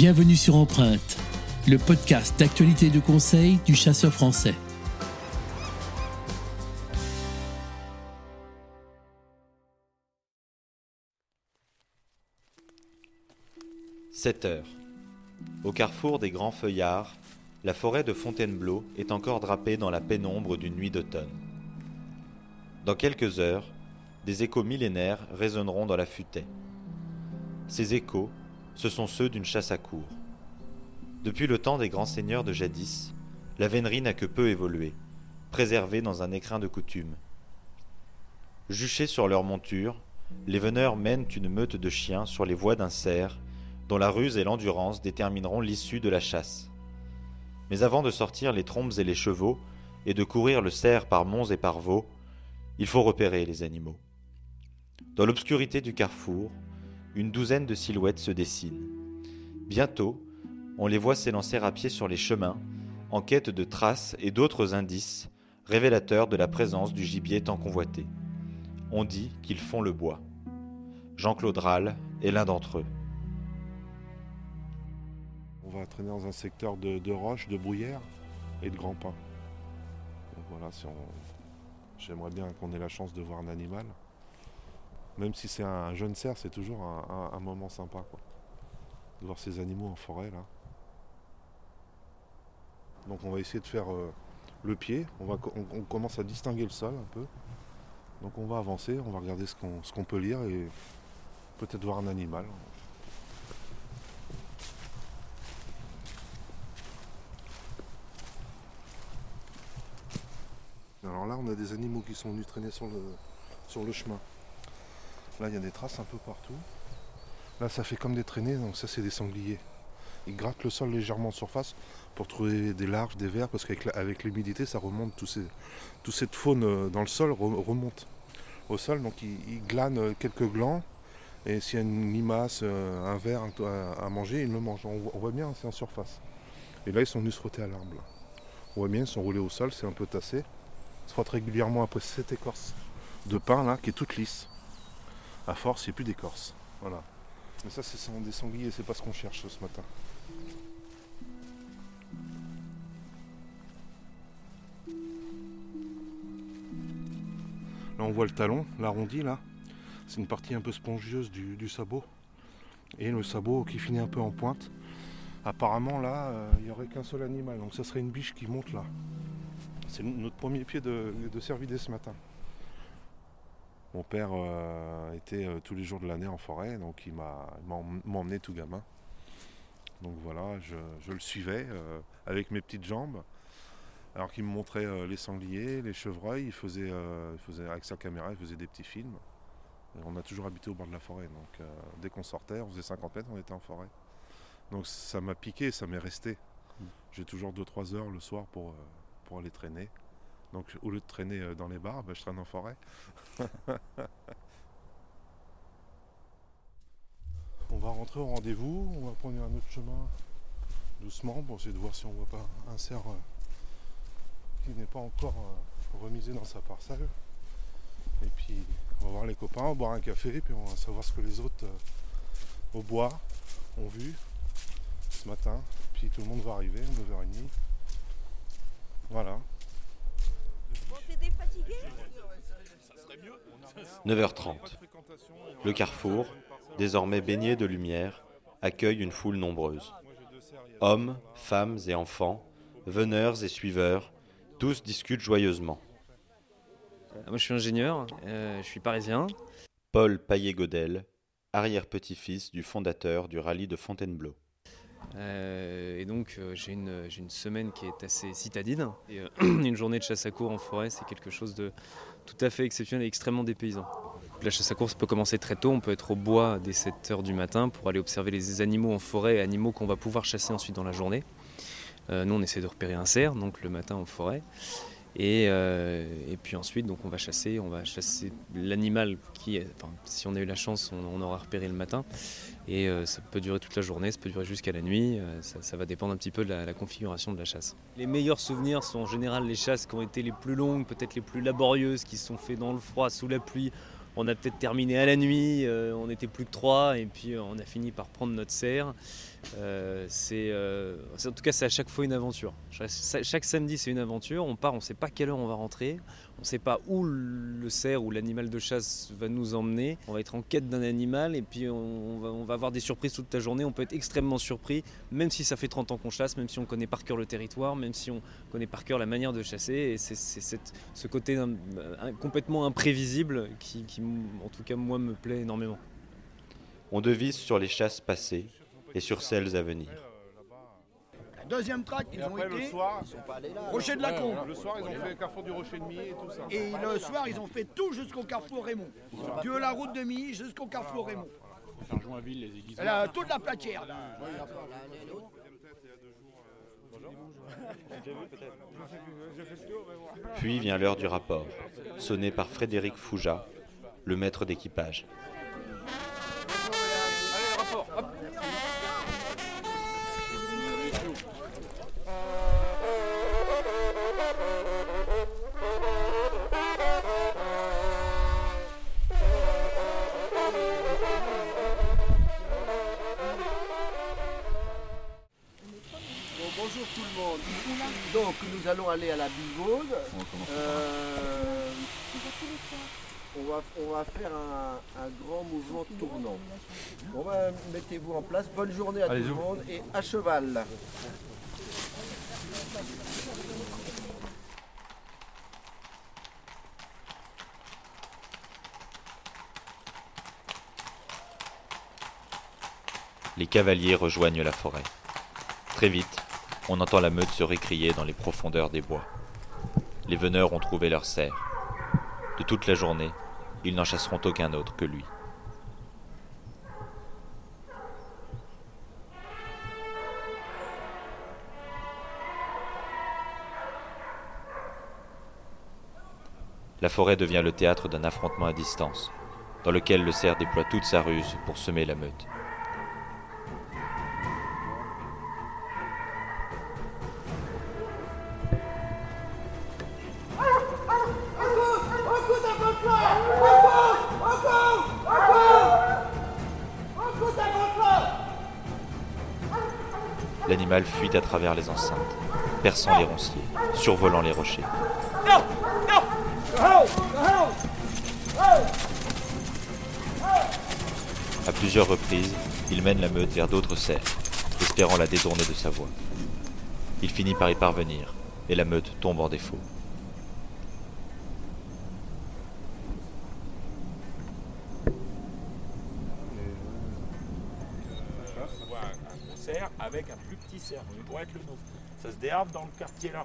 Bienvenue sur Empreinte, le podcast d'actualité de conseil du chasseur français. « 7 heures. Au carrefour des grands feuillards, la forêt de Fontainebleau est encore drapée dans la pénombre d'une nuit d'automne. Dans quelques heures, des échos millénaires résonneront dans la futaie. Ces échos, ce sont ceux d'une chasse à cour. Depuis le temps des grands seigneurs de jadis, la vénerie n'a que peu évolué, préservée dans un écrin de coutume. Juchés sur leur monture, les veneurs mènent une meute de chiens sur les voies d'un cerf, dont la ruse et l'endurance détermineront l'issue de la chasse. Mais avant de sortir les trompes et les chevaux, et de courir le cerf par monts et par vaux, il faut repérer les animaux. Dans l'obscurité du carrefour, une douzaine de silhouettes se dessinent. Bientôt, on les voit s'élancer à pied sur les chemins, en quête de traces et d'autres indices révélateurs de la présence du gibier tant convoité. On dit qu'ils font le bois. Jean-Claude Rall est l'un d'entre eux. On va traîner dans un secteur de, roches, de bruyères et de grands pins. voilà, j'aimerais bien qu'on ait la chance de voir un animal. Même si c'est un jeune cerf, c'est toujours un, moment sympa. Quoi. De voir ces animaux en forêt là. Donc on va essayer de faire euh, le pied. On, va, on, commence à distinguer le sol un peu. Donc on va avancer, on va regarder ce qu'on peut lire et peut-être voir un animal. Alors là, on a des animaux qui sont venus traîner sur le, sur le chemin. Là, il y a des traces un peu partout. Là, ça fait comme des traînées, donc ça, c'est des sangliers. Ils grattent le sol légèrement en surface pour trouver des larves, des vers, parce qu'avec l'humidité, ça remonte, tout cette faune euh, dans le sol remonte au sol. Donc, ils, glanent quelques glands. Et s'il y a une limace, euh, un ver à manger, ils le mangent. On voit bien, c'est en surface. Et là, ils sont venus se frotter à l'arbre. On voit bien, ils sont roulés au sol, c'est un peu tassé. Ils se frottent régulièrement après cette écorce de pain là, qui est toute lisse. À force, il n'y a plus d'écorce. Voilà. Mais ça, c'est des sangliers, c'est pas ce qu'on cherche ce matin. Là, on voit le talon, l'arrondi, là. C'est une partie un peu spongieuse du, sabot. Et le sabot qui finit un peu en pointe. Apparemment, là, euh, il n'y aurait qu'un seul animal. Donc, ça serait une biche qui monte là. C'est notre premier pied de, de cervidé ce matin. Mon père euh, était euh, tous les jours de l'année en forêt, donc il m'a emmené tout gamin. Donc voilà, je, le suivais euh, avec mes petites jambes. Alors qu'il me montrait les sangliers, les chevreuils, il faisait, faisait, avec sa caméra, il faisait des petits films. on a toujours habité au bord de la forêt, donc dès qu'on sortait, on faisait 50 mètres, on était en forêt. Donc ça m'a piqué, ça m'est resté. Mmh. J'ai toujours 2-3 heures le soir pour, pour aller traîner. Donc au lieu de traîner euh, dans les bars, bah, je traîne en forêt. on va rentrer au rendez-vous, on va prendre un autre chemin doucement pour essayer de voir si on voit pas un cerf euh, qui n'est pas encore euh, remisé dans sa parcelle. Et puis on va voir les copains, on va boire un café, puis on va savoir ce que les autres au bois ont vu ce matin. Puis tout le monde va arriver, 9h30. Voilà. 9h30. Le carrefour, désormais baigné de lumière, accueille une foule nombreuse. Hommes, femmes et enfants, veneurs et suiveurs, tous discutent joyeusement. Euh, moi je suis ingénieur, euh, je suis parisien. Paul Paillet-Godel, arrière-petit-fils du fondateur du rallye de Fontainebleau. Euh, et donc euh, j'ai une, semaine qui est assez citadine. Euh, une journée de chasse à cour en forêt, c'est quelque chose de tout à fait exceptionnel et extrêmement dépaysant. La chasse à course peut commencer très tôt, on peut être au bois dès 7h du matin pour aller observer les animaux en forêt, animaux qu'on va pouvoir chasser ensuite dans la journée. nous on essaie de repérer un cerf, donc le matin en forêt. Et, et, puis ensuite, donc on va chasser, on va chasser l'animal qui, si on a eu la chance, on, aura repéré le matin. Et euh, ça peut durer toute la journée, ça peut durer jusqu'à la nuit. Euh, ça, va dépendre un petit peu de la, configuration de la chasse. Les meilleurs souvenirs sont en général les chasses qui ont été les plus longues, peut-être les plus laborieuses, qui se sont faites dans le froid, sous la pluie. On a peut-être terminé à la nuit, euh, on n'était plus que trois et puis on a fini par prendre notre serre. Euh, euh, en tout cas, c'est à chaque fois une aventure. Chaque samedi, c'est une aventure. On part, on ne sait pas quelle heure on va rentrer. On ne sait pas où le cerf ou l'animal de chasse va nous emmener. On va être en quête d'un animal et puis on, va, avoir des surprises toute la journée. On peut être extrêmement surpris, même si ça fait 30 ans qu'on chasse, même si on connaît par cœur le territoire, même si on connaît par cœur la manière de chasser. Et c'est, ce côté complètement imprévisible qui, en tout cas, moi, me plaît énormément. On devise sur les chasses passées et sur celles à venir. Deuxième traque, ils ont après, le été soir, Rocher de la ouais, Combe. le soir, ils ont fait le carrefour du Rocher de Milly et tout ça. Et le soir, ils ont fait tout jusqu'au carrefour Raymond. De la route de Milly jusqu'au carrefour Raymond. Faire Joinville, les aiguises. Là, toute la platière. là. Puis vient l'heure du rapport, sonné par Frédéric Fouja, le maître d'équipage. Nous allons aller à la Bigaude. Euh, on, va, on va faire un, un grand mouvement tournant. On va mettez-vous en place. Bonne journée à tout le monde et à cheval. Les cavaliers rejoignent la forêt. Très vite, on entend la meute se récrier dans les profondeurs des bois. Les veneurs ont trouvé leur cerf. De toute la journée, ils n'en chasseront aucun autre que lui. La forêt devient le théâtre d'un affrontement à distance, dans lequel le cerf déploie toute sa ruse pour semer la meute. L'animal fuit à travers les enceintes, perçant les ronciers, survolant les rochers. À plusieurs reprises, il mène la meute vers d'autres cerfs, espérant la détourner de sa voie. Il finit par y parvenir, et la meute tombe en défaut. Avec un plus petit cerf, mais pour être le nôtre. Ça se dérape dans le quartier là.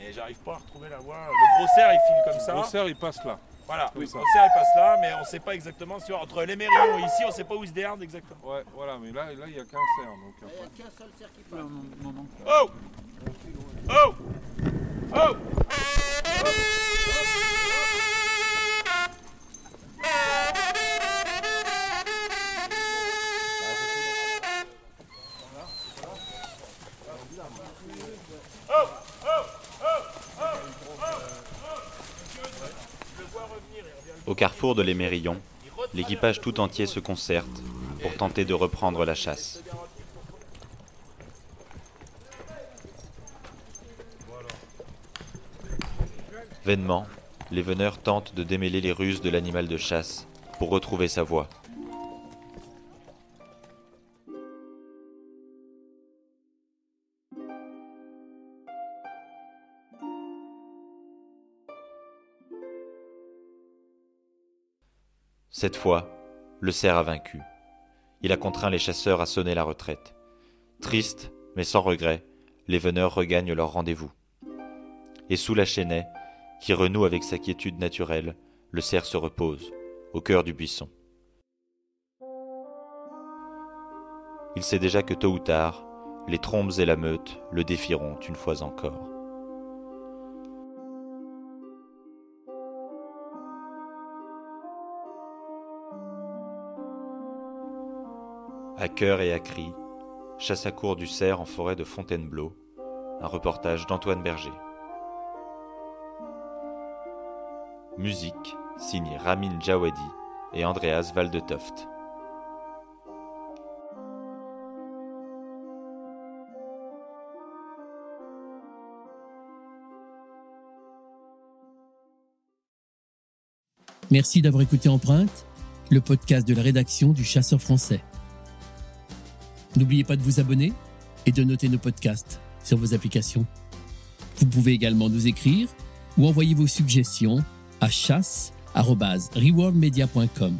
Et j'arrive pas à retrouver la voie. Le gros cerf il file comme ça. Le gros cerf, il passe là. Voilà, comme le ça. gros cerf il passe là, mais on sait pas exactement sur entre les mérillons et ici, on sait pas où il se dérape exactement. Ouais, voilà, mais là, là il n'y a qu'un cerf. Donc, Il n'y a qu'un seul cerf qui passe. Oh Oh Oh Au carrefour de l'Émérillon, l'équipage tout entier se concerte pour tenter de reprendre la chasse. Vainement, les veneurs tentent de démêler les ruses de l'animal de chasse pour retrouver sa voie. Cette fois, le cerf a vaincu. Il a contraint les chasseurs à sonner la retraite. Tristes, mais sans regret, les veneurs regagnent leur rendez-vous. Et sous la chênaie, qui renoue avec sa quiétude naturelle, le cerf se repose, au cœur du buisson. Il sait déjà que tôt ou tard, les trombes et la meute le défieront une fois encore. À cœur et à cri, chasse à cour du cerf en forêt de Fontainebleau, un reportage d'Antoine Berger. Musique signée Ramin Djawadi et Andreas Valdetoft. Merci d'avoir écouté Empreinte, le podcast de la rédaction du Chasseur français. N'oubliez pas de vous abonner et de noter nos podcasts sur vos applications. Vous pouvez également nous écrire ou envoyer vos suggestions à chasse@rewardmedia.com.